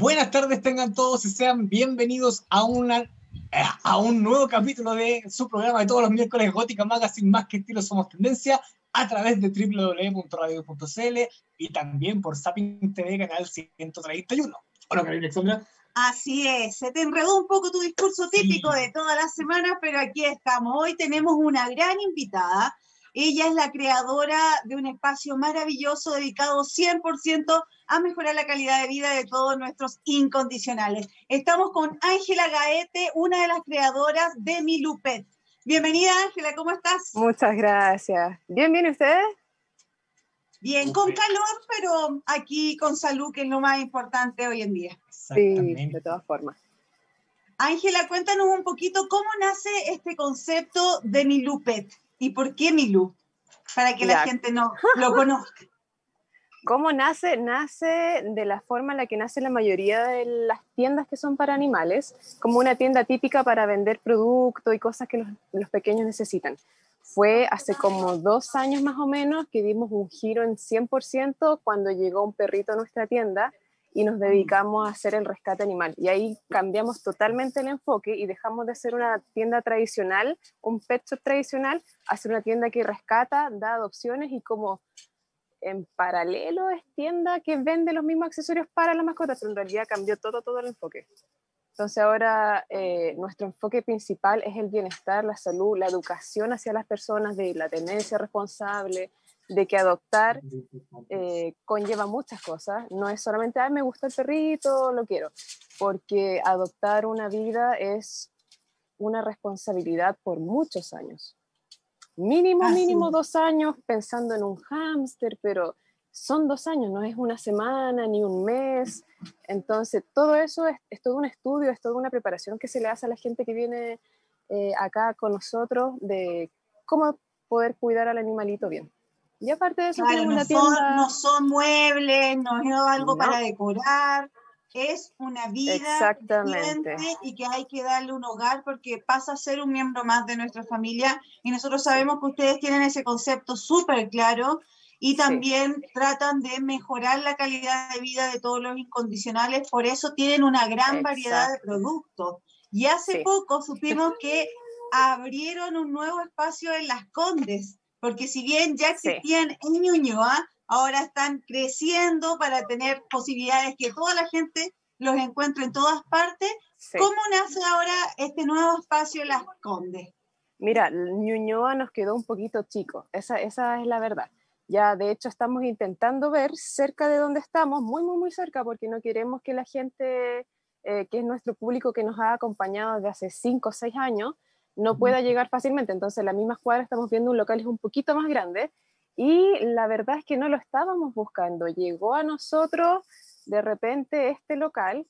Buenas tardes, tengan todos y sean bienvenidos a, una, eh, a un nuevo capítulo de su programa de todos los miércoles Gótica Magazine, más que estilo somos tendencia, a través de www.radio.cl y también por Sapin TV, canal 131. Hola, Carolina Alexandra. Así es, se te enredó un poco tu discurso típico de todas las semanas, pero aquí estamos. Hoy tenemos una gran invitada. Ella es la creadora de un espacio maravilloso dedicado 100% a mejorar la calidad de vida de todos nuestros incondicionales. Estamos con Ángela Gaete, una de las creadoras de Milupet. Bienvenida Ángela, ¿cómo estás? Muchas gracias. Bien, bien, ¿ustedes? Bien, con calor, pero aquí con salud, que es lo más importante hoy en día. Sí, de todas formas. Ángela, cuéntanos un poquito cómo nace este concepto de Milupet y por qué Milu, para que la gente no lo conozca. ¿Cómo nace? Nace de la forma en la que nace la mayoría de las tiendas que son para animales, como una tienda típica para vender productos y cosas que los, los pequeños necesitan. Fue hace como dos años más o menos que dimos un giro en 100% cuando llegó un perrito a nuestra tienda y nos dedicamos a hacer el rescate animal. Y ahí cambiamos totalmente el enfoque y dejamos de ser una tienda tradicional, un pet shop tradicional, a ser una tienda que rescata, da adopciones y como en paralelo es tienda que vende los mismos accesorios para las mascotas, pero en realidad cambió todo, todo el enfoque. Entonces ahora eh, nuestro enfoque principal es el bienestar, la salud, la educación hacia las personas de la tenencia responsable, de que adoptar eh, conlleva muchas cosas. No es solamente, ay, me gusta el perrito, lo quiero, porque adoptar una vida es una responsabilidad por muchos años. Mínimo, mínimo dos años pensando en un hámster, pero son dos años, no es una semana ni un mes. Entonces, todo eso es, todo un estudio, es toda una preparación que se le hace a la gente que viene eh, acá con nosotros de cómo poder cuidar al animalito bien. Y aparte de eso, no, son, no son muebles, no es algo para decorar, es una vida Exactamente. y que hay que darle un hogar porque pasa a ser un miembro más de nuestra familia y nosotros sabemos que ustedes tienen ese concepto súper claro y también tratan de mejorar la calidad de vida de todos los incondicionales, por eso tienen una gran variedad de productos. Y hace poco supimos que abrieron un nuevo espacio en Las Condes, porque si bien ya existían en Ñuñoa, ahora están creciendo para tener posibilidades que toda la gente los encuentre en todas partes. ¿Cómo nace ahora este nuevo espacio Las Condes? Mira, Ñuñoa nos quedó un poquito chico, esa, esa es la verdad. Ya de hecho estamos intentando ver cerca de donde estamos, muy, muy, muy cerca, porque no queremos que la gente, eh, que es nuestro público que nos ha acompañado desde hace 5 o 6 años, no pueda llegar fácilmente. Entonces, en la misma cuadra estamos viendo un local es un poquito más grande y la verdad es que no lo estábamos buscando. Llegó a nosotros de repente este local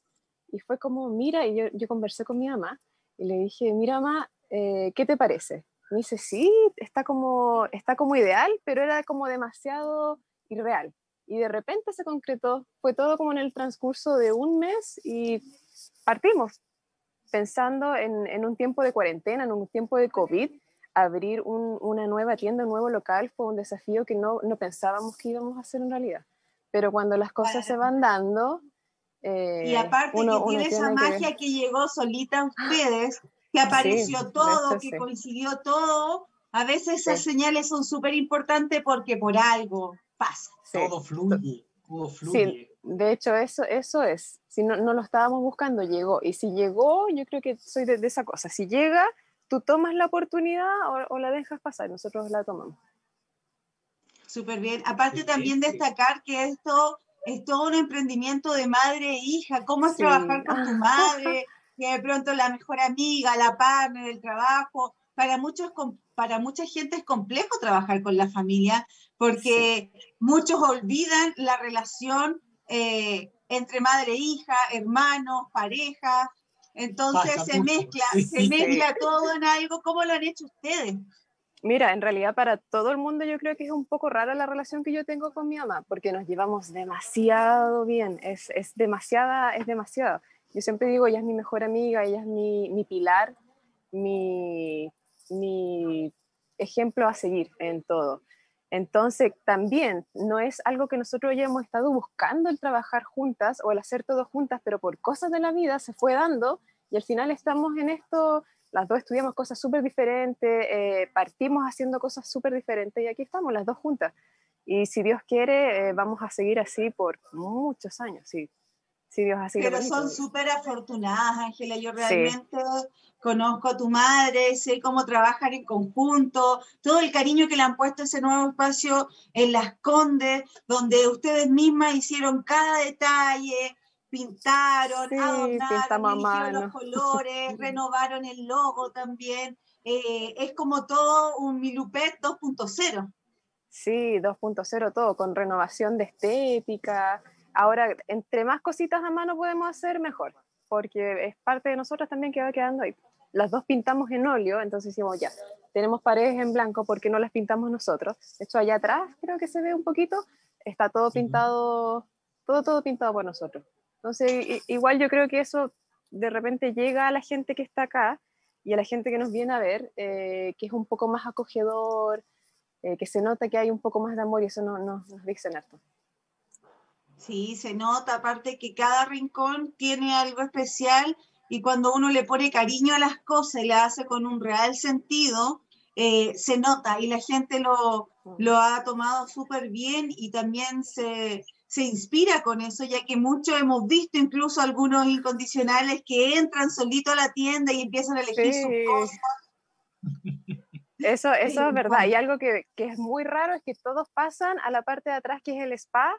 y fue como, mira, y yo, yo conversé con mi mamá y le dije, mira, mamá, eh, ¿qué te parece? Me dice, sí, está como, está como ideal, pero era como demasiado irreal. Y de repente se concretó, fue todo como en el transcurso de un mes y partimos, pensando en, en un tiempo de cuarentena, en un tiempo de COVID, abrir un, una nueva tienda, un nuevo local fue un desafío que no, no, pensábamos que íbamos a hacer en realidad. Pero cuando las cosas se van dando... Eh, y aparte que tiene esa magia que... llegó solita a ustedes, que apareció todo, que coincidió todo. A veces esas señales son súper importantes porque por algo pasa. Todo fluye, todo fluye. De hecho, eso, eso es. Si no, no lo estábamos buscando, llegó. Y si llegó, yo creo que soy de, de esa cosa. Si llega, tú tomas la oportunidad o, o, la dejas pasar, nosotros la tomamos. Súper bien. Aparte también destacar que esto es todo un emprendimiento de madre e hija. ¿Cómo es sí. trabajar con tu madre? que de pronto la mejor amiga, la partner, el trabajo. Para, muchos, para mucha gente es complejo trabajar con la familia porque sí. muchos olvidan la relación eh, entre madre e hija, hermanos, pareja. Entonces Pasa se mucho. mezcla, sí. se mezcla todo en algo. ¿Cómo lo han hecho ustedes? Mira, en realidad para todo el mundo yo creo que es un poco rara la relación que yo tengo con mi mamá, porque nos llevamos demasiado bien, es, es demasiada, es demasiado. Yo siempre digo, ella es mi mejor amiga, ella es mi, mi pilar, mi, mi ejemplo a seguir en todo. Entonces, también no es algo que nosotros ya hemos estado buscando el trabajar juntas o el hacer todo juntas, pero por cosas de la vida se fue dando y al final estamos en esto, las dos estudiamos cosas súper diferentes, eh, partimos haciendo cosas súper diferentes y aquí estamos las dos juntas. Y si Dios quiere, eh, vamos a seguir así por muchos años, sí. Si Dios así Pero son súper afortunadas, Ángela. Yo realmente conozco a tu madre, sé cómo trabajan en conjunto, todo el cariño que le han puesto a ese nuevo espacio en Las Condes, donde ustedes mismas hicieron cada detalle, pintaron, sí, adornaron, los colores, renovaron el logo también. Eh, es como todo un Milupet 2.0. Sí, 2.0 todo, con renovación de estética. Ahora, entre más cositas a mano podemos hacer, mejor, porque es parte de nosotros también que va quedando ahí. Las dos pintamos en óleo, entonces decimos, ya, tenemos paredes en blanco, ¿por qué no las pintamos nosotros? De hecho, allá atrás creo que se ve un poquito, está todo pintado, todo, todo pintado por nosotros. Entonces, igual yo creo que eso de repente llega a la gente que está acá y a la gente que nos viene a ver, eh, que es un poco más acogedor, eh, que se nota que hay un poco más de amor y eso no, no, nos dicen harto. Sí, se nota, aparte que cada rincón tiene algo especial y cuando uno le pone cariño a las cosas y la hace con un real sentido, eh, se nota y la gente lo, lo ha tomado súper bien y también se, se inspira con eso, ya que muchos hemos visto incluso algunos incondicionales que entran solito a la tienda y empiezan a elegir sus cosas. Eso, eso es verdad. Y algo que, que, es muy raro es que todos pasan a la parte de atrás que es el spa,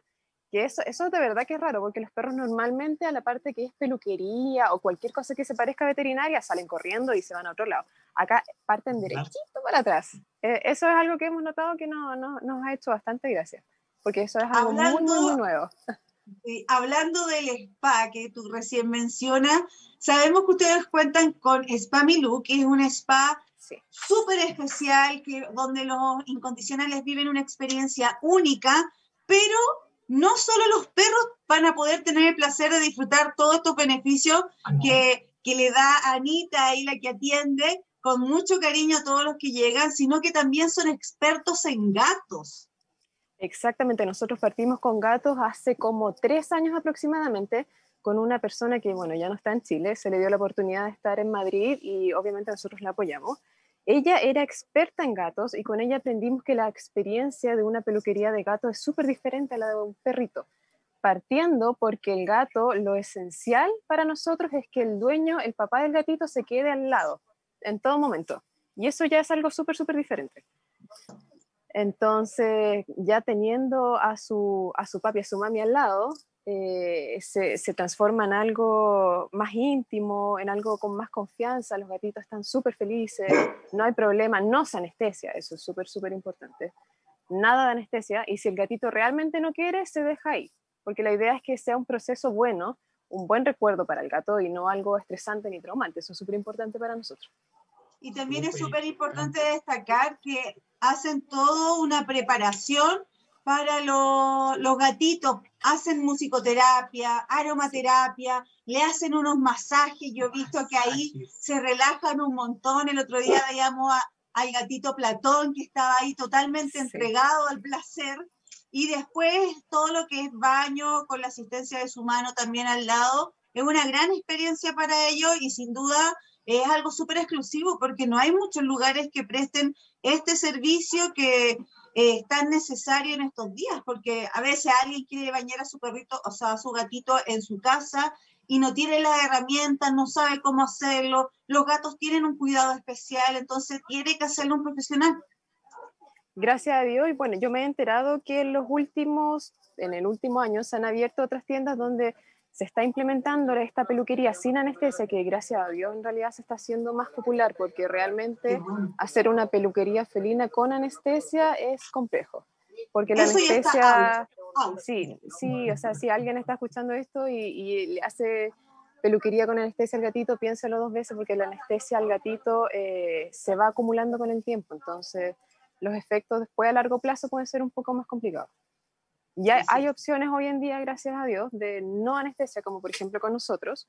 que eso, eso de verdad que es raro, porque los perros normalmente a la parte que es peluquería o cualquier cosa que se parezca a veterinaria salen corriendo y se van a otro lado. Acá parten derechito para atrás. Eh, eso es algo que hemos notado que no, no, nos ha hecho bastante gracia, porque eso es algo muy, muy, muy nuevo. hablando del spa que tú recién mencionas, sabemos que ustedes cuentan con Spa Milú, que es un spa súper especial, que, donde los incondicionales viven una experiencia única, pero no solo los perros van a poder tener el placer de disfrutar todos estos beneficios que, que le da Anita y la que atiende con mucho cariño a todos los que llegan, sino que también son expertos en gatos. Exactamente, nosotros partimos con gatos hace como tres años aproximadamente con una persona que, bueno, ya no está en Chile, se le dio la oportunidad de estar en Madrid y obviamente nosotros la apoyamos. Ella era experta en gatos y con ella aprendimos que la experiencia de una peluquería de gato es súper diferente a la de un perrito, partiendo porque el gato, lo esencial para nosotros es que el dueño, el papá del gatito, se quede al lado en todo momento. Y eso ya es algo súper, súper diferente. Entonces, ya teniendo a su, a su papi, a su mami al lado, eh, se, se, transforma en algo más íntimo, en algo con más confianza, los gatitos están súper felices, no hay problema, no se anestesia, eso es súper, súper importante. Nada de anestesia y si el gatito realmente no quiere, se deja ahí, porque la idea es que sea un proceso bueno, un buen recuerdo para el gato y no algo estresante ni traumante, eso es súper importante para nosotros. Y también es súper importante destacar que hacen todo una preparación para los gatitos. Hacen musicoterapia, aromaterapia, le hacen unos masajes. Yo he visto que ahí se relajan un montón. El otro día veíamos al gatito Platón que estaba ahí totalmente entregado al placer. Y después todo lo que es baño con la asistencia de su mano también al lado. Es una gran experiencia para ellos y sin duda es algo súper exclusivo porque no hay muchos lugares que presten este servicio que eh, tan necesario en estos días, porque a veces alguien quiere bañar a su perrito, o sea, a su gatito en su casa y no tiene las herramientas, no sabe cómo hacerlo. Los gatos tienen un cuidado especial, entonces tiene que hacerlo un profesional. Gracias a Dios, y bueno, yo me he enterado que en los últimos, en el último año se han abierto otras tiendas donde se está implementando esta peluquería sin anestesia, que gracias a Dios en realidad se está haciendo más popular, porque realmente hacer una peluquería felina con anestesia es complejo. Porque la anestesia, sí, sí, o sea, si alguien está escuchando esto y, le hace peluquería con anestesia al gatito, piénselo dos veces, porque la anestesia al gatito eh, se va acumulando con el tiempo, entonces los efectos después a largo plazo pueden ser un poco más complicados. Ya hay opciones hoy en día, gracias a Dios, de no anestesia, como por ejemplo con nosotros.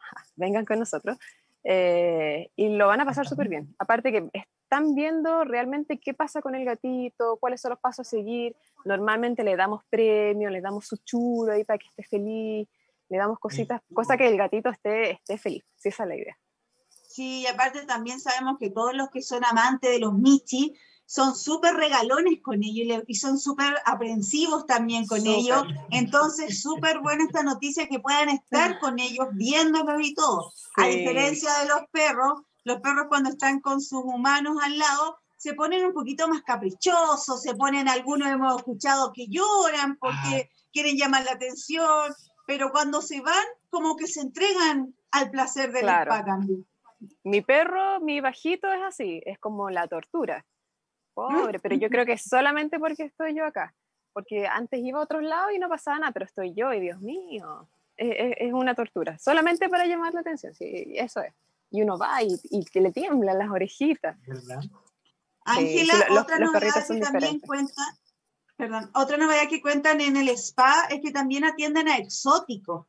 Vengan con nosotros. Eh, y lo van a pasar súper bien. Aparte que están viendo realmente qué pasa con el gatito, cuáles son los pasos a seguir. Normalmente le damos premio, le damos su chulo ahí para que esté feliz, le damos cositas, cosa que el gatito esté, esté feliz, si esa es la idea. Sí, y aparte también sabemos que todos los que son amantes de los Michi son súper regalones con ellos y son súper aprensivos también con ellos. Entonces, súper buena esta noticia que puedan estar con ellos viéndolos y todo. A diferencia de los perros, los perros cuando están con sus humanos al lado se ponen un poquito más caprichosos, se ponen, algunos hemos escuchado que lloran porque quieren llamar la atención, pero cuando se van, como que se entregan al placer del claro. spa también. Mi perro, mi bajito es así, es como la tortura. Pobre, pero yo creo que es solamente porque estoy yo acá. Porque antes iba a otros lados y no pasaba nada, pero estoy yo y Dios mío, es, es una tortura. Solamente para llamar la atención, sí, eso es. Y uno va y, y que le tiemblan las orejitas. Ángela, otra novedad que también cuenta, perdón, otra novedad que cuentan en el spa es que también atienden a exóticos.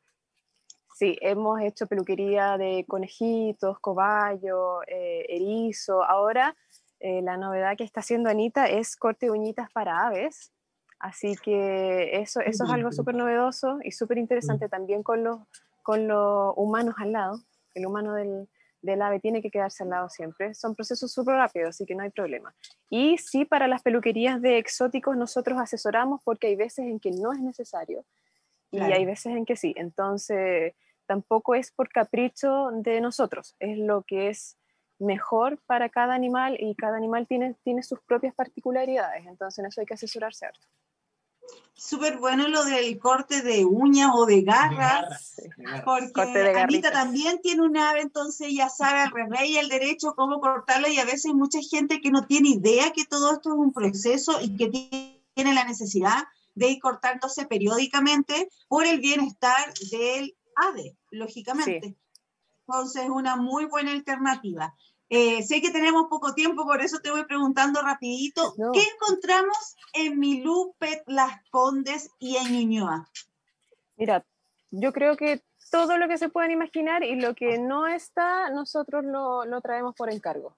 Sí, hemos hecho peluquería de conejitos, cobayos, eh, erizo. Ahora eh, la novedad que está haciendo Anita es corte de uñitas para aves. Así que eso, eso es algo súper novedoso y súper interesante también con los, con los humanos al lado. El humano del, del ave tiene que quedarse al lado siempre. Son procesos súper rápidos, así que no hay problema. Y sí, para las peluquerías de exóticos nosotros asesoramos porque hay veces en que no es necesario y hay veces en que sí. Entonces, tampoco es por capricho de nosotros, es lo que es mejor para cada animal y cada animal tiene, tiene sus propias particularidades, entonces en eso hay que asesorarse harto. Súper bueno lo del corte de uñas o de garras, porque Anita también tiene un ave, entonces ya sabe al revés y el derecho cómo cortarla y a veces hay mucha gente que no tiene idea que todo esto es un proceso y que tiene la necesidad de ir cortándose periódicamente por el bienestar del ave, lógicamente. Entonces, una muy buena alternativa. Eh, sé que tenemos poco tiempo, por eso te voy preguntando rapidito, ¿qué encontramos en Milupet, Las Condes y en Ñuñoa? Mira, yo creo que todo lo que se pueden imaginar y lo que no está, nosotros lo, lo traemos por encargo,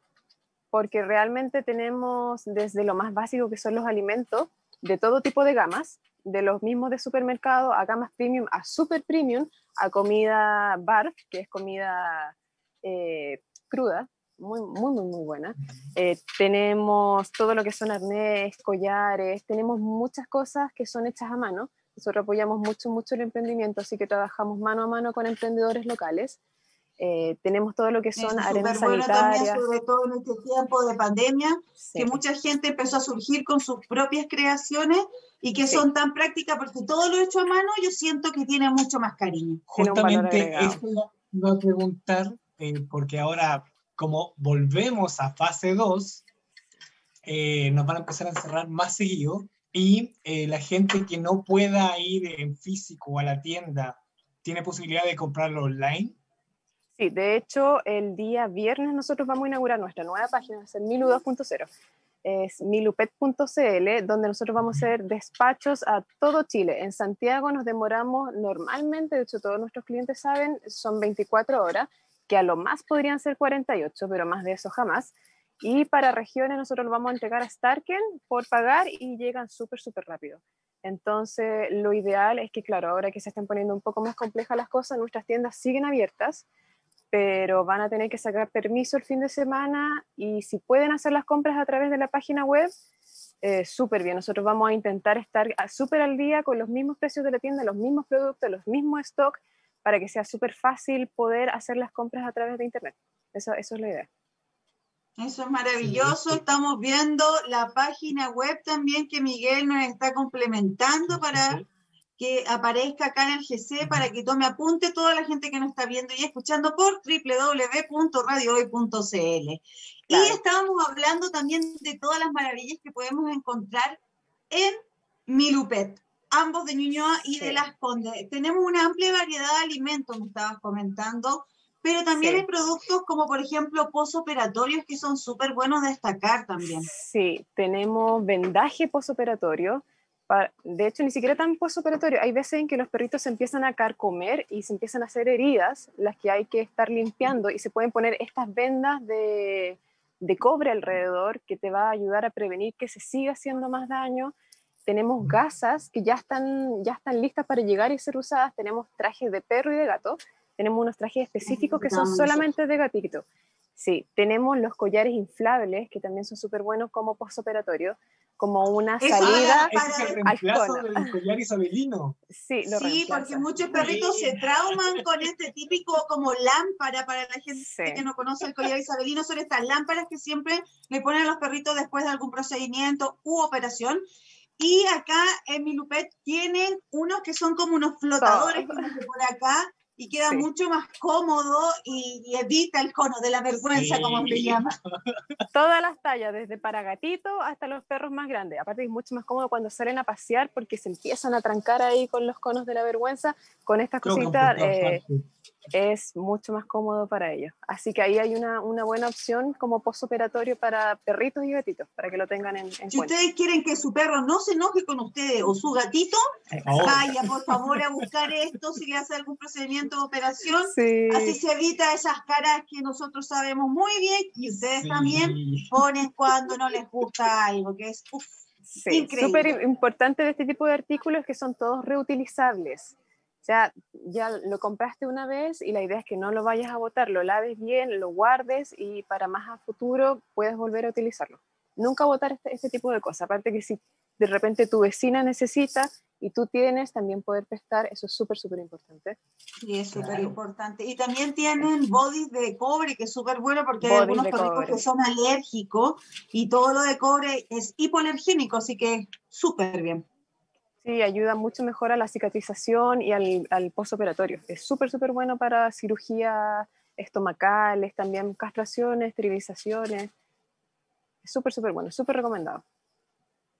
porque realmente tenemos desde lo más básico que son los alimentos, de todo tipo de gamas, de los mismos de supermercado a gamas premium, a super premium, a comida bar, que es comida eh, cruda, muy, muy, muy, muy buena. Eh, tenemos todo lo que son arnés, collares, tenemos muchas cosas que son hechas a mano. Nosotros apoyamos mucho, mucho el emprendimiento, así que trabajamos mano a mano con emprendedores locales. Eh, tenemos todo lo que son arenas sanitarias. sobre todo en este tiempo de pandemia, que mucha gente empezó a surgir con sus propias creaciones y que son tan prácticas, porque todo lo hecho a mano yo siento que tiene mucho más cariño. Justamente eso voy a preguntar, eh, porque ahora como volvemos a fase 2, eh, nos van a empezar a encerrar más seguido y la gente que no pueda ir en físico a la tienda tiene posibilidad de comprarlo online. Sí, de hecho, el día viernes nosotros vamos a inaugurar nuestra nueva página, ser Milu 2.0. Es milupet.cl, donde nosotros vamos a hacer despachos a todo Chile. En Santiago nos demoramos normalmente, de hecho todos nuestros clientes saben, son 24 horas, que a lo más podrían ser 48, pero más de eso jamás. Y para regiones nosotros lo vamos a entregar a Starken por pagar y llegan súper, súper rápido. Entonces, lo ideal es que, claro, ahora que se están poniendo un poco más complejas las cosas, nuestras tiendas siguen abiertas pero van a tener que sacar permiso el fin de semana y si pueden hacer las compras a través de la página web, eh, súper bien. Nosotros vamos a intentar estar súper al día con los mismos precios de la tienda, los mismos productos, los mismos stock, para que sea súper fácil poder hacer las compras a través de Internet. Eso, eso es la idea. Eso es maravilloso. Estamos viendo la página web también que Miguel nos está complementando para que aparezca acá en el GC para que tome apunte toda la gente que nos está viendo y escuchando por www.radiohoy.cl. Y estábamos hablando también de todas las maravillas que podemos encontrar en Milupet, ambos de Ñuñoa y de Las Condes. Tenemos una amplia variedad de alimentos, me estabas comentando, pero también hay productos como por ejemplo posoperatorios que son súper buenos de destacar también. Sí, tenemos vendaje posoperatorio, de hecho, ni siquiera tan postoperatorio. Hay veces en que los perritos se empiezan a carcomer y se empiezan a hacer heridas, las que hay que estar limpiando y se pueden poner estas vendas de, de cobre alrededor que te va a ayudar a prevenir que se siga haciendo más daño. Tenemos gasas que ya están, ya están listas para llegar y ser usadas. Tenemos trajes de perro y de gato. Tenemos unos trajes específicos que son solamente de gatito. Sí, tenemos los collares inflables que también son súper buenos como postoperatorio como una salida es el reemplazo del collar isabelino. Sí, lo sí porque muchos perritos se trauman con este típico como lámpara para la gente que no conoce el collar isabelino, son estas lámparas que siempre le ponen a los perritos después de algún procedimiento u operación. Y acá en mi Lupet tienen unos que son como unos flotadores, por acá, y queda mucho más cómodo y, evita el cono de la vergüenza, como se llama. Todas las tallas, desde para gatito hasta los perros más grandes. Aparte es mucho más cómodo cuando salen a pasear porque se empiezan a trancar ahí con los conos de la vergüenza. Con estas cositas es mucho más cómodo para ellos. Así que ahí hay una, una buena opción como postoperatorio para perritos y gatitos, para que lo tengan en, si ustedes quieren que su perro no se enoje con ustedes o su gatito, vaya por favor a buscar esto si le hace algún procedimiento de operación. Así se evita esas caras que nosotros sabemos muy bien y ustedes también ponen cuando no les gusta algo, que es Sí, súper importante de este tipo de artículos que son todos reutilizables. O sea, ya lo compraste una vez y la idea es que no lo vayas a botar, lo laves bien, lo guardes y para más a futuro puedes volver a utilizarlo. Nunca botar este, este tipo de cosas. Aparte que si de repente tu vecina necesita y tú tienes, también poder prestar, eso es súper, súper importante. Sí, es súper importante. Y también tienen bodies de cobre, que es súper bueno porque hay algunos perritos que son alérgicos y todo lo de cobre es hipoalergénico, así que súper bien. Sí, ayuda mucho mejor a la cicatrización y al, al postoperatorio. Es súper, súper bueno para cirugías estomacales, también castraciones, esterilizaciones. Es súper, súper bueno, súper recomendado.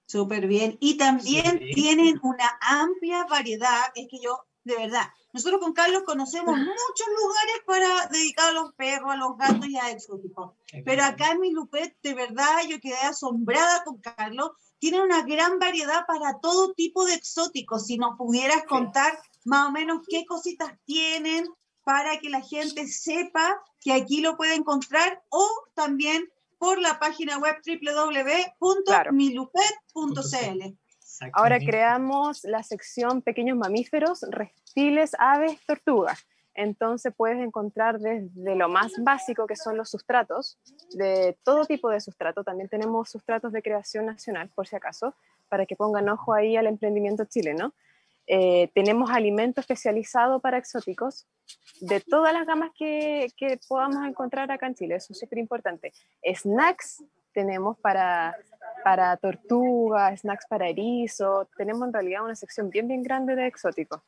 Súper bien. Y también tienen una amplia variedad. Es que yo, de verdad, nosotros con Carlos conocemos muchos lugares para dedicar a los perros, a los gatos y a exóticos. Pero acá en mi Lupet, de verdad, yo quedé asombrada con Carlos tienen una gran variedad para todo tipo de exóticos. Si nos pudieras contar más o menos qué cositas tienen para que la gente sepa que aquí lo puede encontrar o también por la página web www.milupet.cl. Ahora creamos la sección pequeños mamíferos, reptiles, aves, tortugas. Entonces puedes encontrar desde lo más básico, que son los sustratos, de todo tipo de sustrato. También tenemos sustratos de creación nacional, por si acaso, para que pongan ojo ahí al emprendimiento chileno. Eh, tenemos alimento especializado para exóticos de todas las gamas que, que podamos encontrar acá en Chile. Eso es súper importante. Snacks tenemos para, para tortuga, snacks para erizo. Tenemos en realidad una sección bien, bien grande de exóticos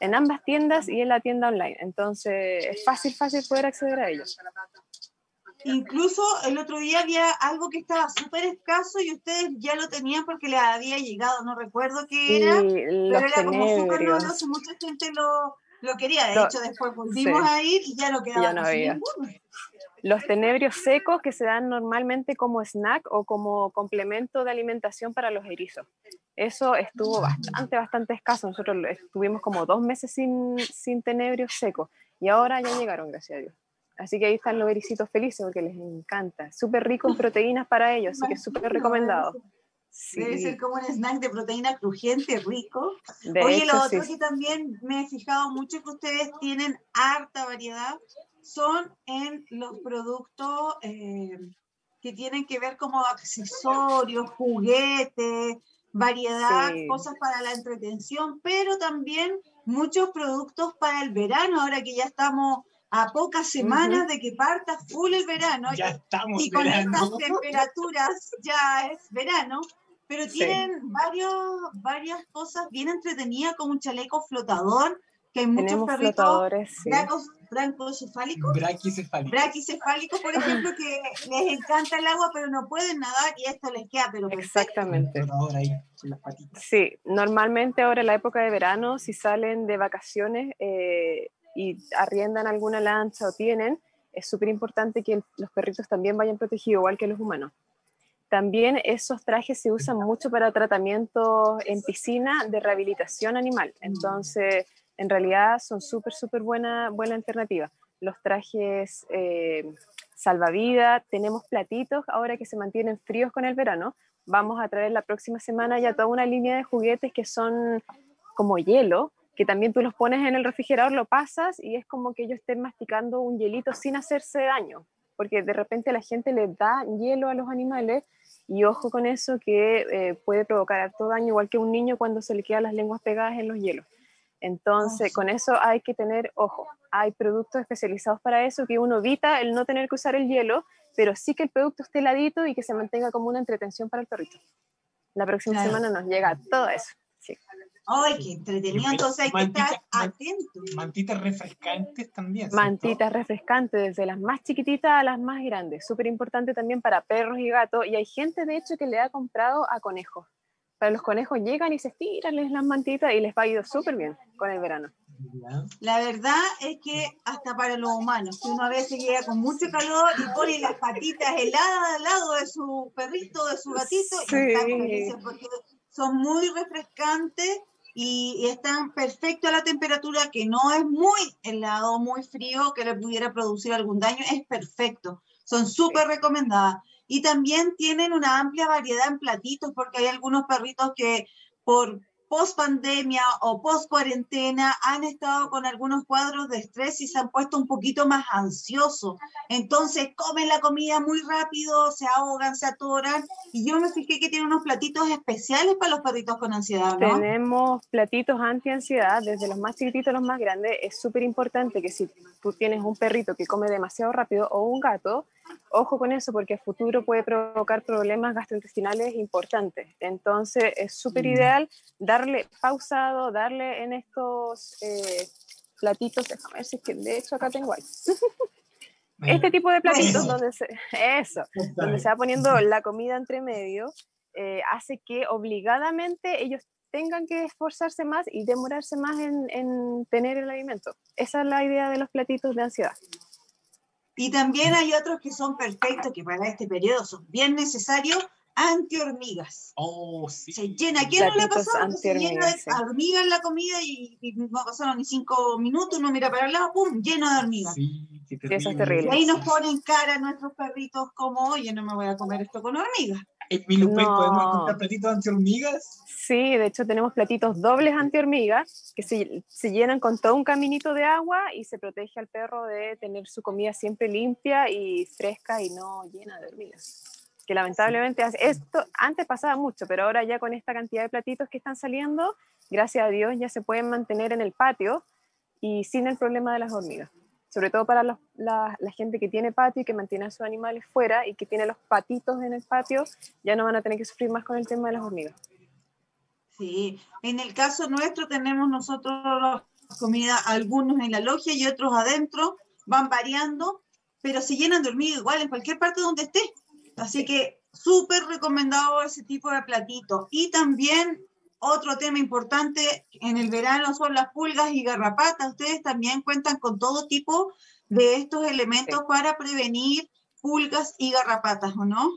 en ambas tiendas y en la tienda online. Entonces es fácil, fácil poder acceder a ellos. Incluso el otro día había algo que estaba súper escaso y ustedes ya lo tenían porque les había llegado, no recuerdo qué era, pero era como súper novedoso, mucha gente lo, lo quería. De hecho, después volvimos a ir y ya no quedaba ya no había. Los tenebrios secos que se dan normalmente como snack o como complemento de alimentación para los erizos. Eso estuvo bastante, bastante escaso. Nosotros estuvimos como dos meses sin, sin tenebrios secos y ahora ya llegaron, gracias a Dios. Así que ahí están los ericitos felices porque les encanta. Súper rico en proteínas para ellos, así que súper recomendado. Debe ser como un snack de proteína crujiente, rico. Oye, lo otro que también me he fijado mucho que ustedes tienen harta variedad son en los productos eh, que tienen que ver como accesorios, juguetes, variedad, cosas para la entretención, pero también muchos productos para el verano, ahora que ya estamos a pocas semanas de que parta full el verano. Ya estamos y con estas temperaturas ya es verano, pero tienen varios, varias cosas bien entretenidas, como un chaleco flotador, que hay muchos perritos brancocefálicos. Braquicefálicos. por ejemplo, que les encanta el agua, pero no pueden nadar y esto les queda, pero Exactamente. Sí, normalmente ahora en la época de verano, si salen de vacaciones eh, y arriendan alguna lancha o tienen, es súper importante que los perritos también vayan protegidos, igual que los humanos. También esos trajes se usan mucho para tratamientos en piscina de rehabilitación animal. Entonces, en realidad son súper, súper buena, buena alternativa. Los trajes eh, salvavidas, tenemos platitos ahora que se mantienen fríos con el verano. Vamos a traer la próxima semana ya toda una línea de juguetes que son como hielo, que también tú los pones en el refrigerador, lo pasas y es como que ellos estén masticando un hielito sin hacerse daño, porque de repente la gente le da hielo a los animales y ojo con eso que eh, puede provocar todo daño, igual que un niño cuando se le quedan las lenguas pegadas en los hielos. Entonces, con eso hay que tener ojo. Hay productos especializados para eso que uno evita el no tener que usar el hielo, pero sí que el producto esté heladito y que se mantenga como una entretención para el perrito. La próxima semana nos llega todo eso. Sí. ¡Ay, qué entretenido! Entonces hay que estar atentos. Mantitas refrescantes también. Mantitas refrescantes, desde las más chiquititas a las más grandes. Súper importante también para perros y gatos. Y hay gente, de hecho, que le ha comprado a conejos para los conejos llegan y se estiran las mantitas y les va a ir súper bien con el verano. La verdad es que hasta para los humanos, que uno a veces llega con mucho calor y pone las patitas heladas al lado de su perrito, de su gatito, y están felices porque son muy refrescantes y, están perfectos a la temperatura, que no es muy helado, muy frío, que le pudiera producir algún daño, es perfecto. Son súper recomendadas. Y también tienen una amplia variedad en platitos, porque hay algunos perritos que por post pandemia o post cuarentena han estado con algunos cuadros de estrés y se han puesto un poquito más ansiosos. Entonces comen la comida muy rápido, se ahogan, se atoran. Y yo me fijé que tiene unos platitos especiales para los perritos con ansiedad. Tenemos platitos anti-ansiedad, desde los más chiquititos a los más grandes. Es súper importante que si tú tienes un perrito que come demasiado rápido o un gato, ojo con eso porque futuro puede provocar problemas gastrointestinales importantes. Entonces es súper mm. ideal darle pausado, darle en estos eh, platitos, déjame ver si es que de hecho acá tengo ahí. este tipo de platitos donde se, eso, donde se va poniendo la comida entre medio, eh, hace que obligadamente ellos tengan que esforzarse más y demorarse más en, en tener el alimento. Esa es la idea de los platitos de ansiedad. Y también hay otros que son perfectos, que para este periodo son bien necesarios, antihormigas. Oh, sí. Se llena, ¿quién no le pasado? Se llena de hormigas en la comida y, no pasaron ni cinco minutos, uno mira para el lado, ¡pum! lleno de hormigas. Sí, Eso es terrible. Y ahí nos ponen cara a nuestros perritos como, oye, no me voy a comer esto con hormigas. ¿En Milupay podemos encontrar platitos anti-hormigas? Sí, de hecho tenemos platitos dobles anti-hormigas que se, se, llenan con todo un caminito de agua y se protege al perro de tener su comida siempre limpia y fresca y no llena de hormigas. Que lamentablemente esto antes pasaba mucho, pero ahora ya con esta cantidad de platitos que están saliendo, gracias a Dios ya se pueden mantener en el patio y sin el problema de las hormigas sobre todo para la, la, gente que tiene patio y que mantiene a sus animales fuera y que tiene los patitos en el patio, ya no van a tener que sufrir más con el tema de las hormigas. Sí, en el caso nuestro tenemos nosotros comida, algunos en la logia y otros adentro, van variando, pero se llenan de hormigas igual en cualquier parte donde esté. Así que súper recomendado ese tipo de platito. Y también otro tema importante en el verano son las pulgas y garrapatas. Ustedes también cuentan con todo tipo de estos elementos para prevenir pulgas y garrapatas, ¿o no?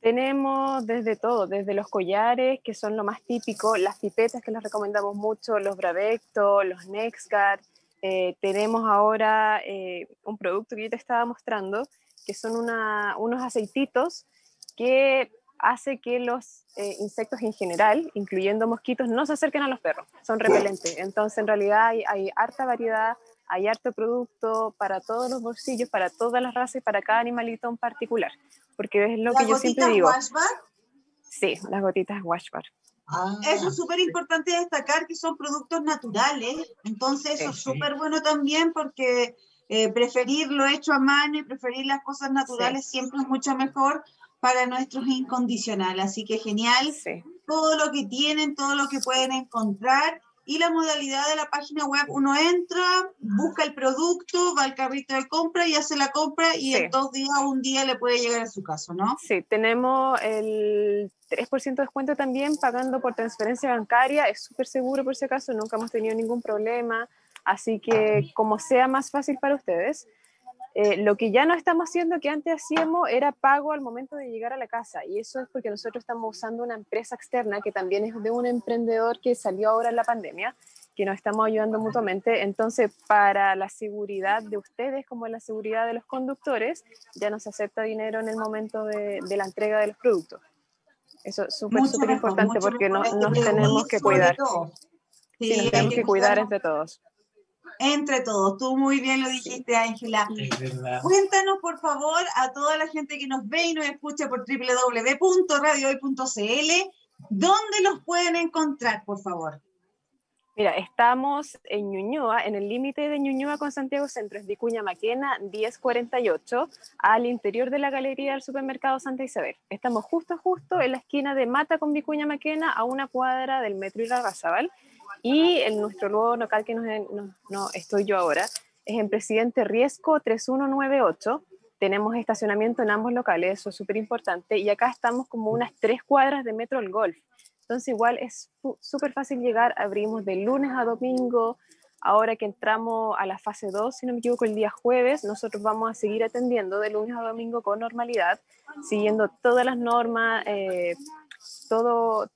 Tenemos desde todo, desde los collares, que son lo más típico, las pipetas que les recomendamos mucho, los Bravecto, los Nexgard. Eh, tenemos ahora eh, un producto que yo te estaba mostrando, que son unos aceititos que hace que los eh, insectos en general, incluyendo mosquitos, no se acerquen a los perros, son repelentes. Entonces, en realidad hay, harta variedad, hay harto producto para todos los bolsillos, para todas las razas y para cada animalito en particular. Porque es lo que yo siempre digo. Washbar? Sí, las gotitas Washbar. Ah, eso es súper importante destacar que son productos naturales, entonces eso es súper bueno también porque eh, preferir lo hecho a mano y preferir las cosas naturales siempre es mucho mejor para nuestros incondicionales. Así que genial todo lo que tienen, todo lo que pueden encontrar. Y la modalidad de la página web, uno entra, busca el producto, va al carrito de compra y hace la compra y en dos días o un día le puede llegar a su casa, ¿no? Sí, tenemos el 3% de descuento también pagando por transferencia bancaria, es súper seguro por si acaso, nunca hemos tenido ningún problema, así que como sea más fácil para ustedes. Eh, lo que ya no estamos haciendo, que antes hacíamos, era pago al momento de llegar a la casa. Y eso es porque nosotros estamos usando una empresa externa que también es de un emprendedor que salió ahora en la pandemia, que nos estamos ayudando mutuamente. Entonces, para la seguridad de ustedes como la seguridad de los conductores, ya no se acepta dinero en el momento de, de la entrega de los productos. Eso es súper, súper importante porque no, nos tenemos que cuidar. Sí, nos tenemos que cuidar entre todos entre todos. Tú muy bien lo dijiste, Ángela. Cuéntanos, por favor, a toda la gente que nos ve y nos escucha por www.radiohoy.cl, ¿dónde los pueden encontrar, por favor? Mira, estamos en Ñuñoa, en el límite de Ñuñoa con Santiago Centro, es Vicuña Maquena 1048, al interior de la galería del supermercado Santa Isabel. Estamos justo, justo en la esquina de Mata con Vicuña Maquena, a una cuadra del metro Irarrázaval. Y en nuestro nuevo local que no, estoy yo ahora es en Presidente Riesco 3198. Tenemos estacionamiento en ambos locales, eso es súper importante. Y acá estamos como unas tres cuadras de Metro El Golf. Entonces igual es súper fácil llegar, abrimos de lunes a domingo. Ahora que entramos a la fase 2, si no me equivoco, el día jueves, nosotros vamos a seguir atendiendo de lunes a domingo con normalidad, siguiendo todas las normas, eh, todo,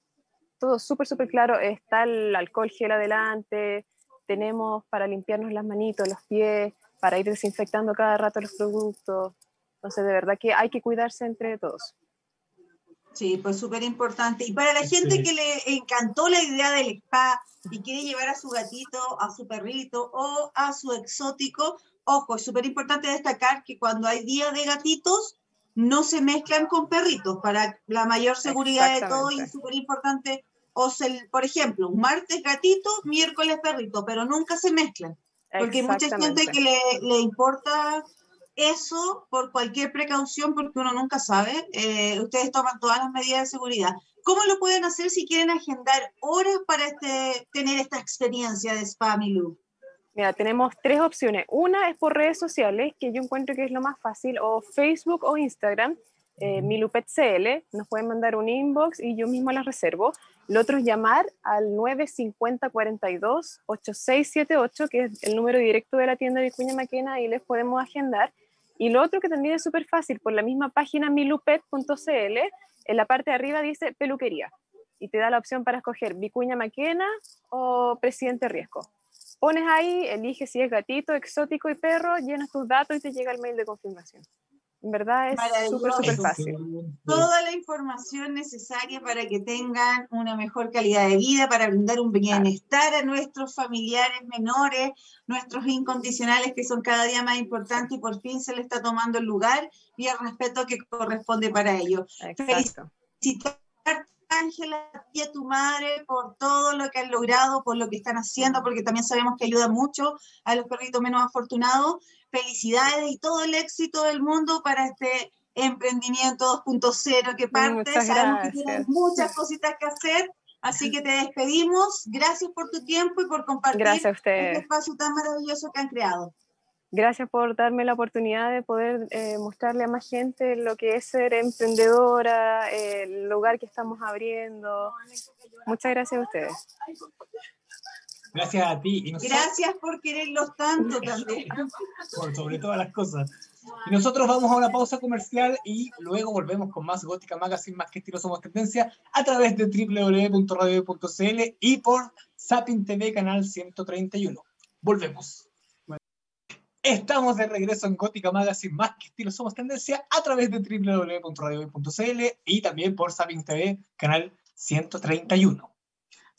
todo súper, súper claro. Está el alcohol gel adelante, tenemos para limpiarnos las manitos, los pies, para ir desinfectando cada rato los productos. Entonces, de verdad que hay que cuidarse entre todos. Sí, pues súper importante. Y para la gente que le encantó la idea del spa y quiere llevar a su gatito, a su perrito o a su exótico, ojo, es súper importante destacar que cuando hay día de gatitos, no se mezclan con perritos para la mayor seguridad de todo y es súper importante o por ejemplo, un martes gatito, miércoles perrito, pero nunca se mezclan. Porque hay mucha gente que le, le, importa eso por cualquier precaución, porque uno nunca sabe. Eh, ustedes toman todas las medidas de seguridad. ¿Cómo lo pueden hacer si quieren agendar horas para este, tener esta experiencia de Spa Milú? Mira, tenemos tres opciones. Una es por redes sociales, que yo encuentro que es lo más fácil, o Facebook o Instagram eh, MiluPetCL, nos pueden mandar un inbox y yo mismo las reservo. Lo otro es llamar al 950 42 8678, que es el número directo de la tienda de Vicuña Maquena, y les podemos agendar. Y lo otro que también es súper fácil, por la misma página milupet.cl, en la parte de arriba dice peluquería y te da la opción para escoger Vicuña Maquena o Presidente Riesgo. Pones ahí, eliges si es gatito, exótico y perro, llenas tus datos y te llega el mail de confirmación. En verdad es súper, súper fácil. Toda la información necesaria para que tengan una mejor calidad de vida, para brindar un bienestar a nuestros familiares menores, nuestros incondicionales que son cada día más importantes y por fin se le está tomando el lugar y el respeto que corresponde para ellos. Felicitarte, Ángela, y a tu madre por todo lo que han logrado, por lo que están haciendo, porque también sabemos que ayuda mucho a los perritos menos afortunados felicidades y todo el éxito del mundo para este emprendimiento 2.0 que parte. Sabemos que tienes muchas cositas que hacer, así que te despedimos. Gracias por tu tiempo y por compartir este espacio tan maravilloso que han creado. Gracias por darme la oportunidad de poder eh, mostrarle a más gente lo que es ser emprendedora, el lugar que estamos abriendo. Muchas gracias a ustedes. Gracias a ti. Y Gracias por quererlos tanto también. Por sobre todas las cosas. Y nosotros vamos a una pausa comercial y luego volvemos con más Gótica Magazine, más que estilo somos tendencia, a través de www.radio.cl y por Sapin TV Canal 131. Volvemos. Estamos de regreso en Gótica Magazine, más que estilo somos tendencia, a través de www.radio.cl y también por Sapin TV Canal 131.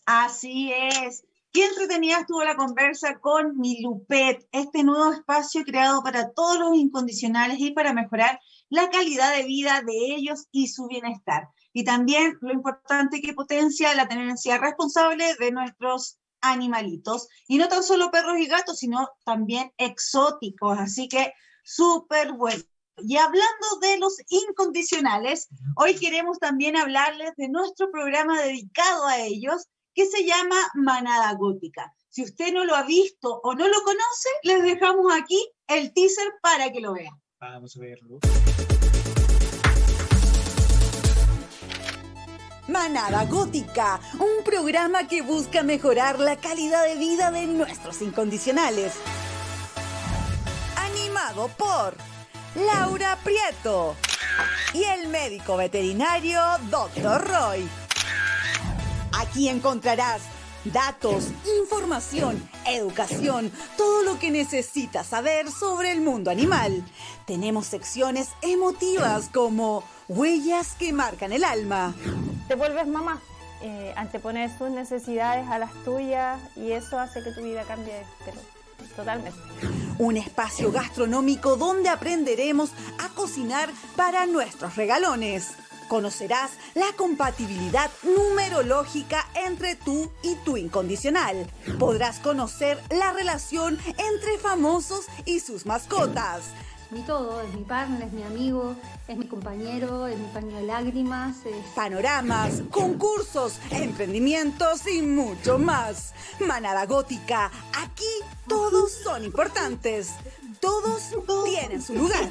Así es. Qué entretenida estuvo la conversa con Milupet, este nuevo espacio creado para todos los incondicionales y para mejorar la calidad de vida de ellos y su bienestar. Y también lo importante que potencia la tenencia responsable de nuestros animalitos. Y no tan solo perros y gatos, sino también exóticos. Así que súper bueno. Y hablando de los incondicionales, hoy queremos también hablarles de nuestro programa dedicado a ellos, que se llama Manada Gótica. Si usted no lo ha visto o no lo conoce, les dejamos aquí el teaser para que lo vea. Vamos a verlo. Manada Gótica, un programa que busca mejorar la calidad de vida de nuestros incondicionales. animado por Laura Prieto y el médico veterinario Dr. Roy. Aquí encontrarás datos, información, educación, todo lo que necesitas saber sobre el mundo animal. Tenemos secciones emotivas como huellas que marcan el alma. Te vuelves mamá, eh, tus necesidades a las tuyas y eso hace que tu vida cambie, totalmente. Un espacio gastronómico donde aprenderemos a cocinar para nuestros regalones. Conocerás la compatibilidad numerológica entre tú y tu incondicional. Podrás conocer la relación entre famosos y sus mascotas. Mi todo, es mi partner, es mi amigo, es mi compañero, es mi paño de lágrimas. Es... Panoramas, concursos, emprendimientos y mucho más. Manada Gótica, aquí todos son importantes. Todos tienen su lugar.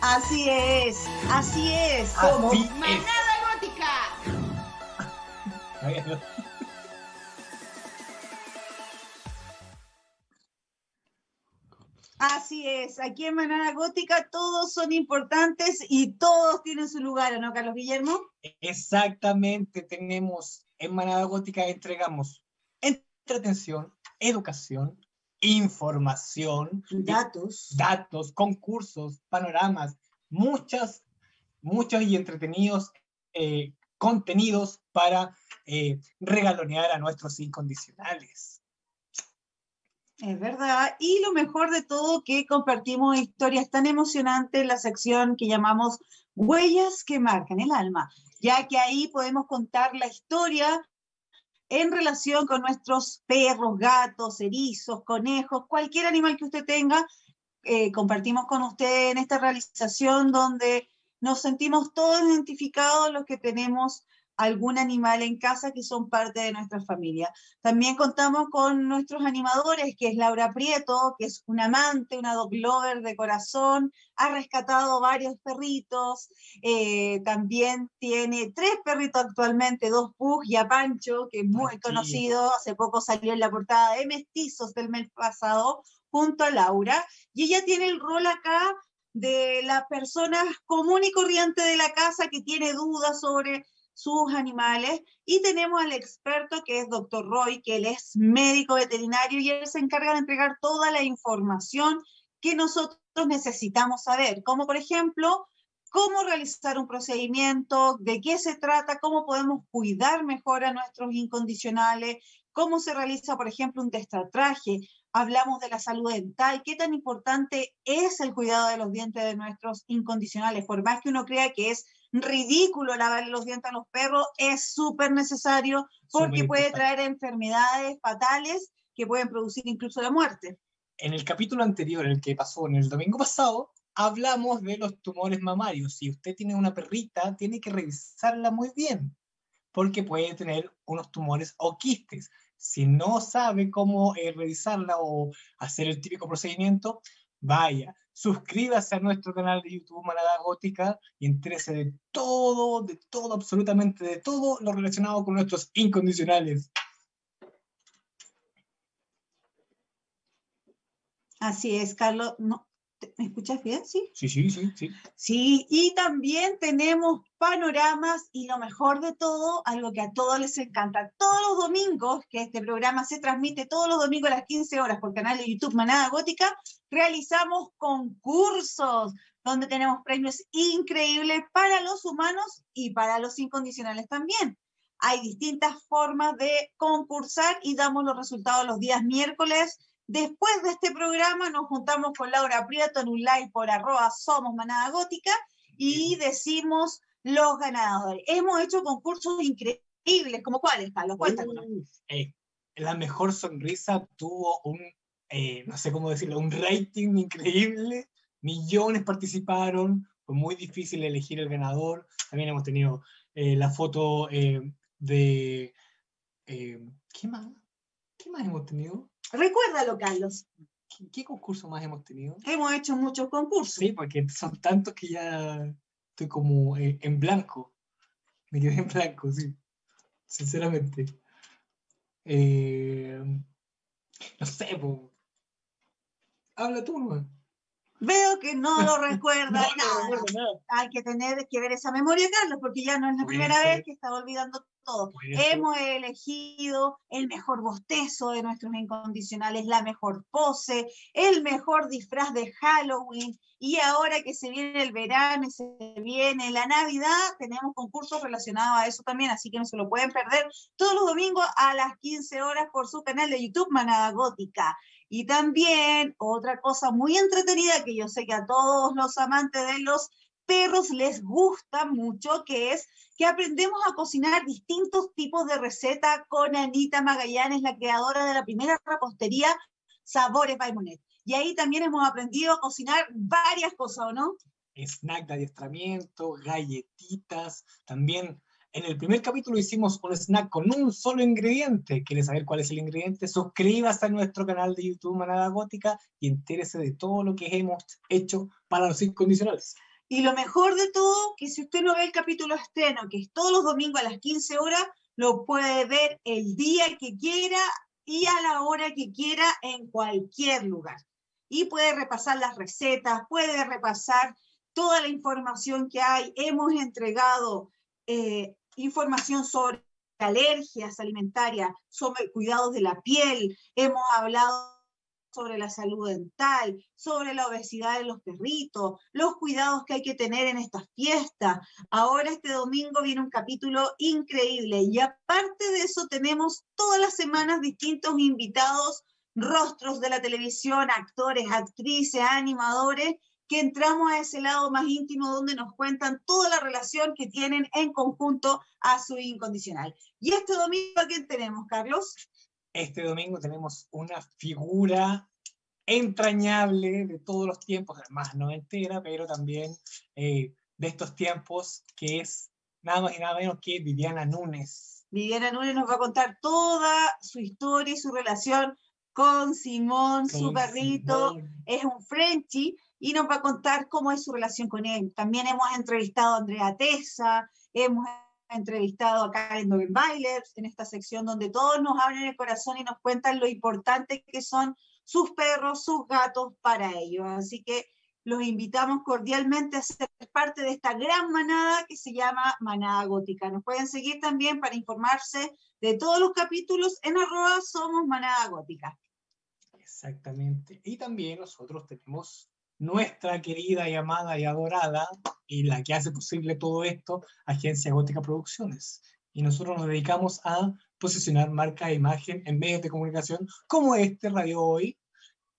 Así es, así es. Así es. Manada Gótica. Así es, aquí en Manada Gótica todos son importantes y todos tienen su lugar, ¿o ¿no, Carlos Guillermo? Exactamente, tenemos en Manada Gótica entregamos entretención, educación, información, Datos. datos, concursos, panoramas, muchas, muchos y entretenidos eh, contenidos para eh, regalonear a nuestros incondicionales. Es verdad. Y lo mejor de todo que compartimos historias tan emocionantes en la sección que llamamos Huellas que marcan el alma, ya que ahí podemos contar la historia en relación con nuestros perros, gatos, erizos, conejos, cualquier animal que usted tenga. eh, compartimos con usted en esta realización donde nos sentimos todos identificados los que tenemos algún animal en casa que son parte de nuestra familia. También contamos con nuestros animadores, que es Laura Prieto, que es una amante, una dog lover de corazón, ha rescatado varios perritos, eh, también tiene tres perritos actualmente, dos Pug y a Pancho, que es muy conocido, hace poco salió en la portada de Mestizos del mes pasado, junto a Laura, y ella tiene el rol acá de la persona común y corriente de la casa que tiene dudas sobre sus animales. Y tenemos al experto que es doctor Roy, que él es médico veterinario y él se encarga de entregar toda la información que nosotros necesitamos saber, como por ejemplo, cómo realizar un procedimiento, de qué se trata, cómo podemos cuidar mejor a nuestros incondicionales, cómo se realiza, por ejemplo, un destratraje. Hablamos de la salud dental, qué tan importante es el cuidado de los dientes de nuestros incondicionales. Por más que uno crea que es ridículo lavar los dientes a los perros, es súper necesario porque puede traer enfermedades fatales que pueden producir incluso la muerte. En el capítulo anterior, el que pasó en el domingo pasado, hablamos de los tumores mamarios. Si usted tiene una perrita, tiene que revisarla muy bien, porque puede tener unos tumores o quistes. Si no sabe cómo eh, revisarla o hacer el típico procedimiento, vaya, suscríbase a nuestro canal de YouTube Manada Gótica y entérese de todo, de todo, absolutamente de todo lo relacionado con nuestros incondicionales. Así es, Carlos. No, ¿te- ¿Me escuchas bien? Sí. Sí, sí, sí, sí. Sí, y también tenemos panoramas y lo mejor de todo, algo que a todos les encanta. Todos los domingos, que este programa se transmite todos los domingos a las 15 horas por canal de YouTube Manada Gótica, realizamos concursos donde tenemos premios increíbles para los humanos y para los incondicionales también. Hay distintas formas de concursar y damos los resultados los días miércoles. Después de este programa nos juntamos con Laura Prieto en un live por arroba somos manada gótica y decimos los ganadores. Hemos hecho concursos increíbles, como cuáles, Carlos, cuéntanos. Eh, la mejor sonrisa tuvo un, eh, no sé cómo decirlo, un rating increíble. Millones participaron. Fue muy difícil elegir el ganador. También hemos tenido eh, la foto de. ¿Qué más? ¿Qué más hemos tenido? Recuérdalo, Carlos. ¿Qué, qué concurso más hemos tenido? Hemos hecho muchos concursos. Sí, porque son tantos que ya estoy como en blanco. Me quedé en blanco, sí. Sinceramente. Eh, no sé, po, Habla tú, ¿no? Veo que no lo recuerda No, no nada. recuerdo nada. Hay que tener que ver esa memoria, Carlos, porque ya no es la primera vez que está olvidando todo. Hemos elegido el mejor bostezo de nuestros incondicionales, la mejor pose, el mejor disfraz de Halloween. Y ahora que se viene el verano y se viene la Navidad, tenemos concursos relacionados a eso también, así que no se lo pueden perder todos los domingos a las 15 horas por su canal de YouTube Manada Gótica. Y también otra cosa muy entretenida que yo sé que a todos los amantes de los perros les gusta mucho, que es que aprendemos a cocinar distintos tipos de recetas con Anita Magallanes, la creadora de la primera repostería Sabores by Monet. Y ahí también hemos aprendido a cocinar varias cosas, ¿o no? snack de adiestramiento, galletitas. También en el primer capítulo hicimos un snack con un solo ingrediente. ¿Quieres saber cuál es el ingrediente? Suscríbase a nuestro canal de YouTube Manada Gótica y entérese de todo lo que hemos hecho para los incondicionales. Y lo mejor de todo, que si usted no ve el capítulo estreno, que es todos los domingos a las 15 horas, lo puede ver el día que quiera y a la hora que quiera en cualquier lugar. Y puede repasar las recetas, puede repasar toda la información que hay. Hemos entregado eh, información sobre alergias alimentarias, sobre cuidados de la piel, hemos hablado sobre la salud dental, sobre la obesidad de los perritos, los cuidados que hay que tener en estas fiestas. Ahora este domingo viene un capítulo increíble y aparte de eso tenemos todas las semanas distintos invitados, rostros de la televisión, actores, actrices, animadores, que entramos a ese lado más íntimo donde nos cuentan toda la relación que tienen en conjunto a su incondicional. Y este domingo, ¿a quién tenemos, Carlos? Este domingo tenemos una figura entrañable de todos los tiempos, más noventera, pero también eh, de estos tiempos, que es nada más y nada menos que Viviana Núñez. Viviana Núñez nos va a contar toda su historia y su relación con Simón, su perrito. Simón. Es un Frenchie y nos va a contar cómo es su relación con él. También hemos entrevistado a Andrea Tesa, hemos entrevistado a Karen Dogenbailer en esta sección donde todos nos abren el corazón y nos cuentan lo importante que son sus perros, sus gatos para ellos. Así que los invitamos cordialmente a ser parte de esta gran manada que se llama Manada Gótica. Nos pueden seguir también para informarse de todos los capítulos en arroba somos Manada Gótica. Exactamente. Y también nosotros tenemos nuestra querida y amada y adorada, y la que hace posible todo esto, Agencia Gótica Producciones. Y nosotros nos dedicamos a posicionar marca e imagen en medios de comunicación como este, Radio Hoy,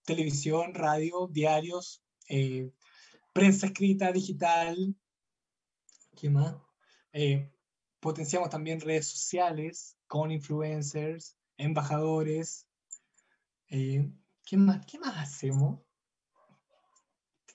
televisión, radio, diarios, eh, prensa escrita, digital. ¿Qué más? Eh, potenciamos también redes sociales con influencers, embajadores. Eh, ¿qué, más, ¿Qué más hacemos?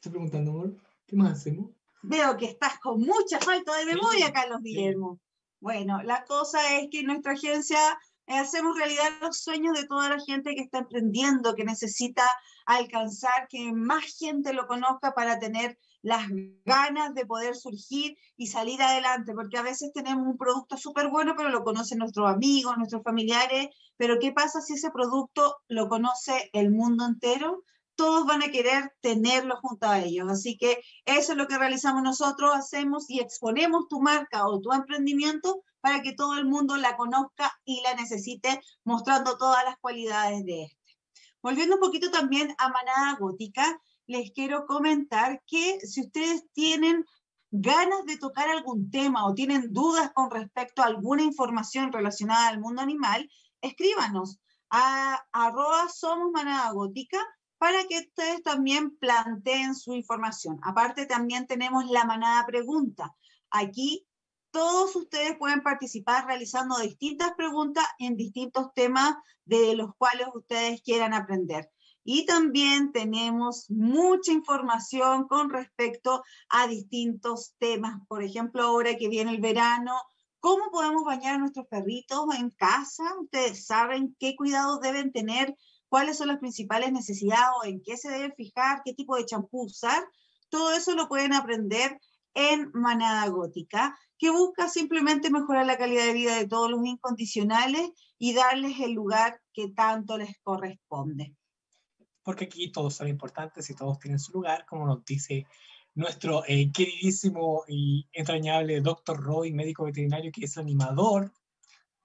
Te estoy preguntando, amor. ¿Qué más hacemos? Veo que estás con mucha falta de memoria, Carlos. Guillermo. Bueno, la cosa es que en nuestra agencia eh, hacemos realidad los sueños de toda la gente que está emprendiendo, que necesita alcanzar que más gente lo conozca para tener las ganas de poder surgir y salir adelante, porque a veces tenemos un producto súper bueno, pero lo conocen nuestros amigos, nuestros familiares, pero ¿qué pasa si ese producto lo conoce el mundo entero? Todos van a querer tenerlo junto a ellos. Así que eso es lo que realizamos nosotros, hacemos y exponemos tu marca o tu emprendimiento para que todo el mundo la conozca y la necesite, mostrando todas las cualidades de este. Volviendo un poquito también a Manada Gótica, les quiero comentar que si ustedes tienen ganas de tocar algún tema o tienen dudas con respecto a alguna información relacionada al mundo animal, escríbanos a arroba somos manada para que ustedes también planteen su información. Aparte también tenemos la manada pregunta. Aquí todos ustedes pueden participar realizando distintas preguntas en distintos temas de los cuales ustedes quieran aprender. Y también tenemos mucha información con respecto a distintos temas. Por ejemplo, ahora que viene el verano, ¿cómo podemos bañar a nuestros perritos en casa? Ustedes saben qué cuidados deben tener, cuáles son las principales necesidades o en qué se deben fijar, qué tipo de champú usar. Todo eso lo pueden aprender en Manada Gótica, que busca simplemente mejorar la calidad de vida de todos los incondicionales y darles el lugar que tanto les corresponde. porque aquí todos son importantes y todos tienen su lugar, como nos dice nuestro eh, queridísimo y entrañable doctor Roy, médico veterinario, que es animador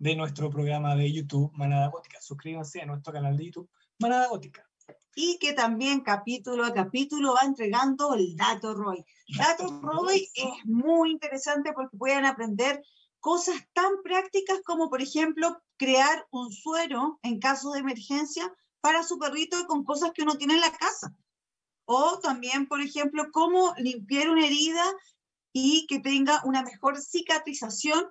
de nuestro programa de YouTube, Manada Gótica. Suscríbanse a nuestro canal de YouTube, Manada Gótica. Y que también capítulo a capítulo va entregando el Dato Roy. Dato Roy es muy interesante porque pueden aprender cosas tan prácticas como, por ejemplo, crear un suero en caso de emergencia para su perrito con cosas que uno tiene en la casa. O también, por ejemplo, cómo limpiar una herida y que tenga una mejor cicatrización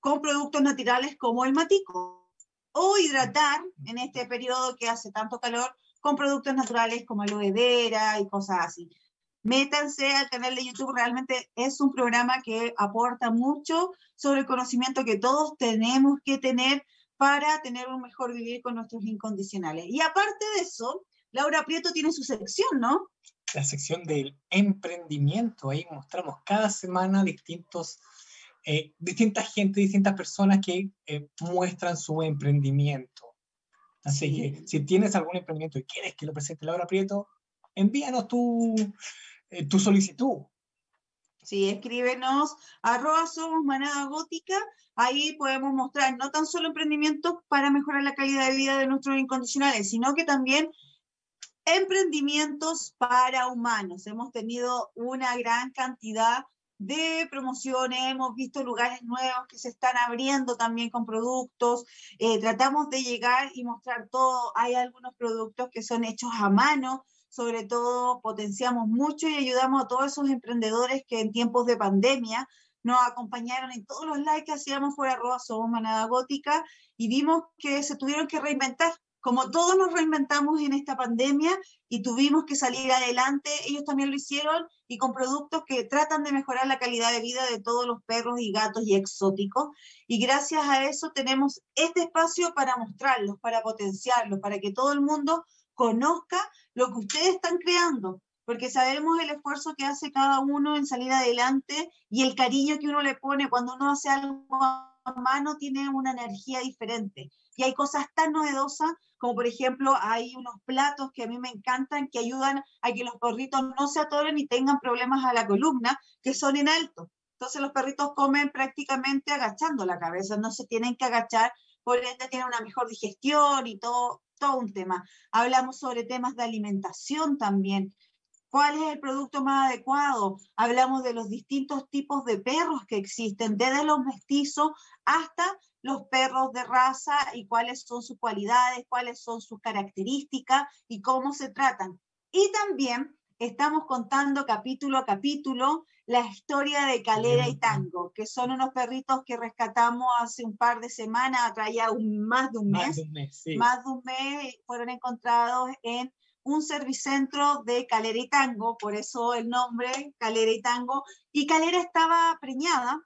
con productos naturales como el matico. O hidratar en este periodo que hace tanto calor con productos naturales como aloe vera y cosas así. Métanse al canal de YouTube, realmente es un programa que aporta mucho sobre el conocimiento que todos tenemos que tener para tener un mejor vivir con nuestros incondicionales. Y aparte de eso, Laura Prieto tiene su sección, ¿no? La sección del emprendimiento. Ahí mostramos cada semana distintos, eh, distintas gente, distintas personas que eh, muestran su emprendimiento. Así que si tienes algún emprendimiento y quieres que lo presente Laura Prieto, envíanos tu, eh, tu solicitud. Sí, escríbenos arroba somos manada gótica, ahí podemos mostrar no tan solo emprendimientos para mejorar la calidad de vida de nuestros incondicionales, sino que también emprendimientos para humanos. Hemos tenido una gran cantidad de promociones, hemos visto lugares nuevos que se están abriendo también con productos, eh, tratamos de llegar y mostrar todo, hay algunos productos que son hechos a mano, sobre todo potenciamos mucho y ayudamos a todos esos emprendedores que en tiempos de pandemia nos acompañaron en todos los likes que hacíamos por arroba somos manada gótica y vimos que se tuvieron que reinventar. Como todos nos reinventamos en esta pandemia y tuvimos que salir adelante, ellos también lo hicieron y con productos que tratan de mejorar la calidad de vida de todos los perros y gatos y exóticos. Y gracias a eso tenemos este espacio para mostrarlos, para potenciarlos, para que todo el mundo conozca lo que ustedes están creando, porque sabemos el esfuerzo que hace cada uno en salir adelante y el cariño que uno le pone cuando uno hace algo a mano tiene una energía diferente. Y hay cosas tan novedosas como por ejemplo hay unos platos que a mí me encantan que ayudan a que los perritos no se atoren y tengan problemas a la columna, que son en alto. Entonces los perritos comen prácticamente agachando la cabeza, no se tienen que agachar, por ende tienen una mejor digestión y todo, todo un tema. Hablamos sobre temas de alimentación también. ¿Cuál es el producto más adecuado? Hablamos de los distintos tipos de perros que existen, desde los mestizos hasta los perros de raza y cuáles son sus cualidades, cuáles son sus características y cómo se tratan. Y también estamos contando capítulo a capítulo la historia de Calera y Tango, que son unos perritos que rescatamos hace un par de semanas, traía un, más de un mes, más de un mes, más de un mes fueron encontrados en un servicentro de Calera y Tango, por eso el nombre Calera y Tango, y Calera estaba preñada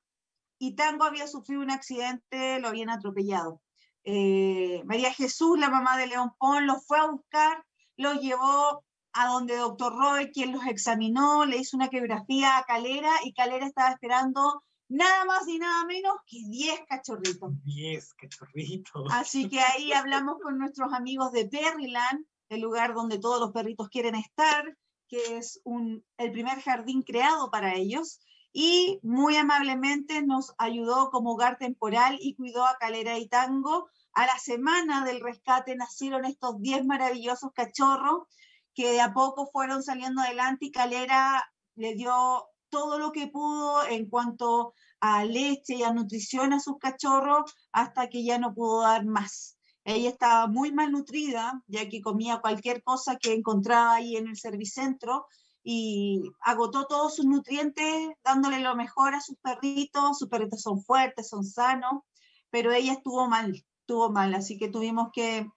y Tango había sufrido un accidente, lo habían atropellado. Eh, María Jesús, la mamá de León Pon, lo fue a buscar, lo llevó a donde doctor Roy, quien los examinó, le hizo una queografía a Calera y Calera estaba esperando nada más y nada menos que 10 cachorritos. 10 cachorritos. Así que ahí hablamos con nuestros amigos de Perryland, el lugar donde todos los perritos quieren estar, que es un, el primer jardín creado para ellos y muy amablemente nos ayudó como hogar temporal y cuidó a Calera y Tango. A la semana del rescate nacieron estos 10 maravillosos cachorros que de a poco fueron saliendo adelante y Calera le dio todo lo que pudo en cuanto a leche y a nutrición a sus cachorros hasta que ya no pudo dar más. Ella estaba muy malnutrida, ya que comía cualquier cosa que encontraba ahí en el servicentro y agotó todos sus nutrientes dándole lo mejor a sus perritos. Sus perritos son fuertes, son sanos, pero ella estuvo mal, estuvo mal, así que tuvimos que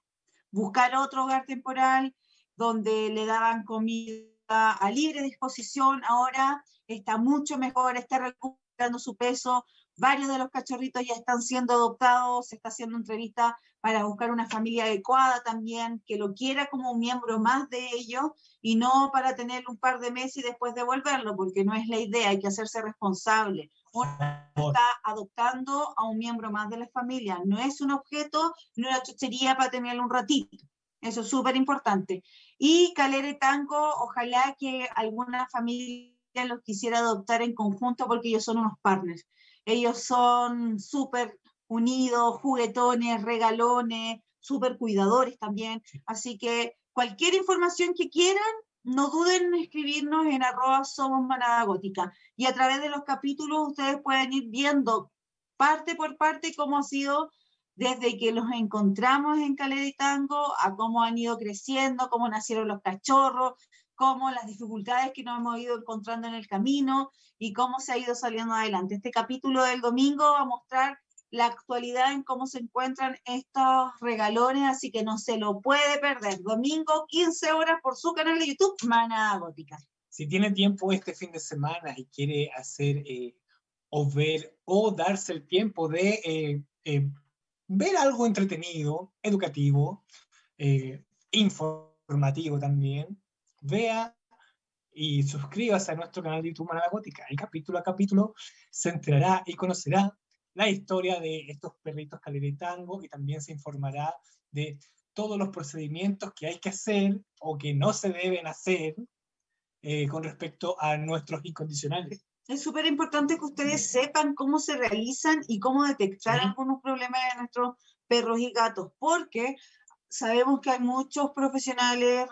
buscar otro hogar temporal donde le daban comida a libre disposición. Ahora está mucho mejor, está recuperando su peso. Varios de los cachorritos ya están siendo adoptados, se está haciendo entrevista para buscar una familia adecuada también, que lo quiera como un miembro más de ellos y no para tenerlo un par de meses y después devolverlo, porque no es la idea, hay que hacerse responsable. Uno está adoptando a un miembro más de la familia, no es un objeto, no es una chuchería para tenerlo un ratito. Eso es súper importante. Y Calere Tango, ojalá que alguna familia los quisiera adoptar en conjunto porque ellos son unos partners. Ellos son súper unidos, juguetones, regalones, súper cuidadores también. Así que cualquier información que quieran, no duden en escribirnos en arroba somos manada gótica. Y a través de los capítulos ustedes pueden ir viendo parte por parte cómo ha sido desde que los encontramos en Calera Tango a cómo han ido creciendo, cómo nacieron los cachorros, cómo las dificultades que nos hemos ido encontrando en el camino y cómo se ha ido saliendo adelante. Este capítulo del domingo va a mostrar la actualidad en cómo se encuentran estos regalones, así que no se lo puede perder. Domingo, 15 horas por su canal de YouTube, Mana Gótica. Si tiene tiempo este fin de semana y quiere hacer eh, o ver o darse el tiempo de eh, eh, ver algo entretenido, educativo, informativo también, vea y suscríbase a nuestro canal de YouTube Manada Gótica. Y capítulo a capítulo se enterará y conocerá la historia de estos perritos tango y también se informará de todos los procedimientos que hay que hacer o que no se deben hacer eh, con respecto a nuestros incondicionales. Es súper importante que ustedes sepan cómo se realizan y cómo detectar algunos problemas de nuestros perros y gatos, porque sabemos que hay muchos profesionales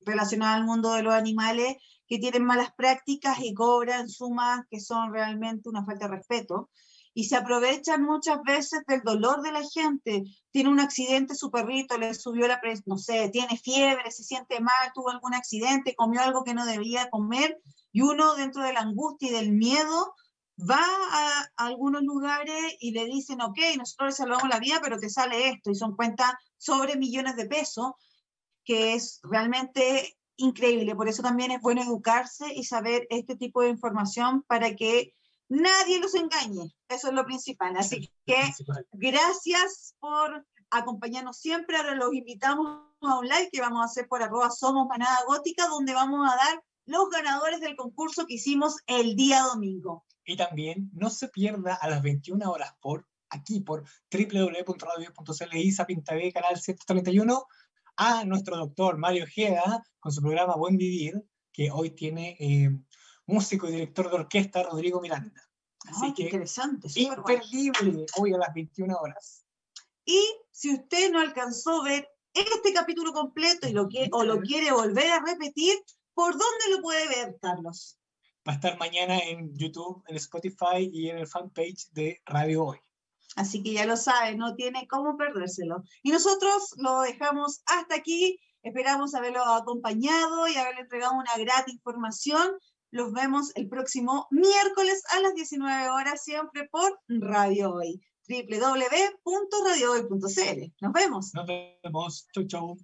relacionados al mundo de los animales que tienen malas prácticas y cobran sumas que son realmente una falta de respeto y se aprovechan muchas veces del dolor de la gente. Tiene un accidente su perrito, le subió la presión, no sé, tiene fiebre, se siente mal, tuvo algún accidente, comió algo que no debía comer y uno dentro de la angustia y del miedo va a, algunos lugares y le dicen, ok, nosotros le salvamos la vida, pero te sale esto y son cuentas sobre millones de pesos, que es realmente increíble. Por eso también es bueno educarse y saber este tipo de información para que nadie los engañe. Eso es lo principal. Así que gracias por acompañarnos siempre. Ahora los invitamos a un live que vamos a hacer por arroba Somos Manada Gótica, donde vamos a dar los ganadores del concurso que hicimos el día domingo. Y también no se pierda a las 21 horas por aquí, por www.radio.cl y TV, canal 131, a nuestro doctor Mario Ojeda con su programa Buen Vivir, que hoy tiene eh, músico y director de orquesta Rodrigo Miranda. Así que interesante, imperdible hoy a las 21 horas. Y si usted no alcanzó a ver este capítulo completo y lo que, o lo quiere volver a repetir, ¿por dónde lo puede ver, Carlos? Va a estar mañana en YouTube, en Spotify y en el fanpage de Radio Hoy. Así que ya lo sabe, no tiene cómo perdérselo. Y nosotros lo dejamos hasta aquí. Esperamos haberlo acompañado y haberle entregado una grata información los vemos el próximo miércoles a las 19 horas, siempre por Radio Hoy, www.radiohoy.cl. Nos vemos. Nos vemos. Chau, chau.